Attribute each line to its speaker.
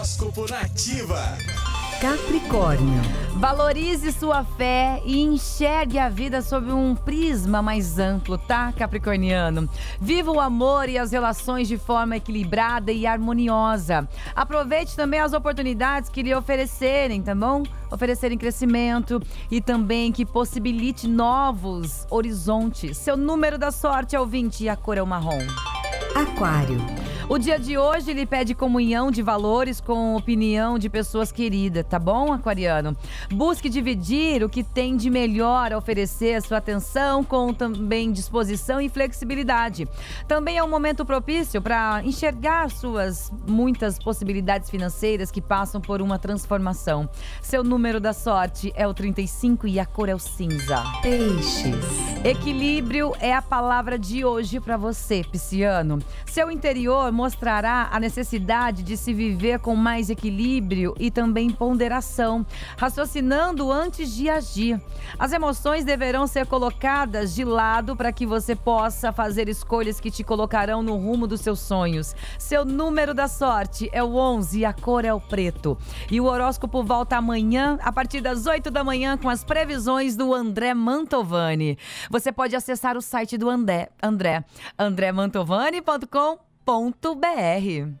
Speaker 1: Horóscopo Nativa.
Speaker 2: Capricórnio. Valorize sua fé e enxergue a vida sob um prisma mais amplo, tá, Capricorniano? Viva o amor e as relações de forma equilibrada e harmoniosa. Aproveite também as oportunidades que lhe oferecerem, tá bom? Oferecerem crescimento e também que possibilite novos horizontes. Seu número da sorte é o 20 e a cor é o marrom.
Speaker 3: Aquário.
Speaker 2: O dia de hoje ele pede comunhão de valores com opinião de pessoas queridas, tá bom, aquariano? Busque dividir o que tem de melhor a oferecer a sua atenção com também disposição e flexibilidade. Também é um momento propício para enxergar suas muitas possibilidades financeiras que passam por uma transformação. Seu número da sorte é o 35 e a cor é o cinza.
Speaker 3: Peixes.
Speaker 2: Equilíbrio é a palavra de hoje para você, pisciano. Seu interior mostrará a necessidade de se viver com mais equilíbrio e também ponderação, raciocinando antes de agir. As emoções deverão ser colocadas de lado para que você possa fazer escolhas que te colocarão no rumo dos seus sonhos. Seu número da sorte é o 11 e a cor é o preto. E o horóscopo volta amanhã, a partir das 8 da manhã, com as previsões do André Mantovani. Você pode acessar o site do André, André, andremantovani.com.br.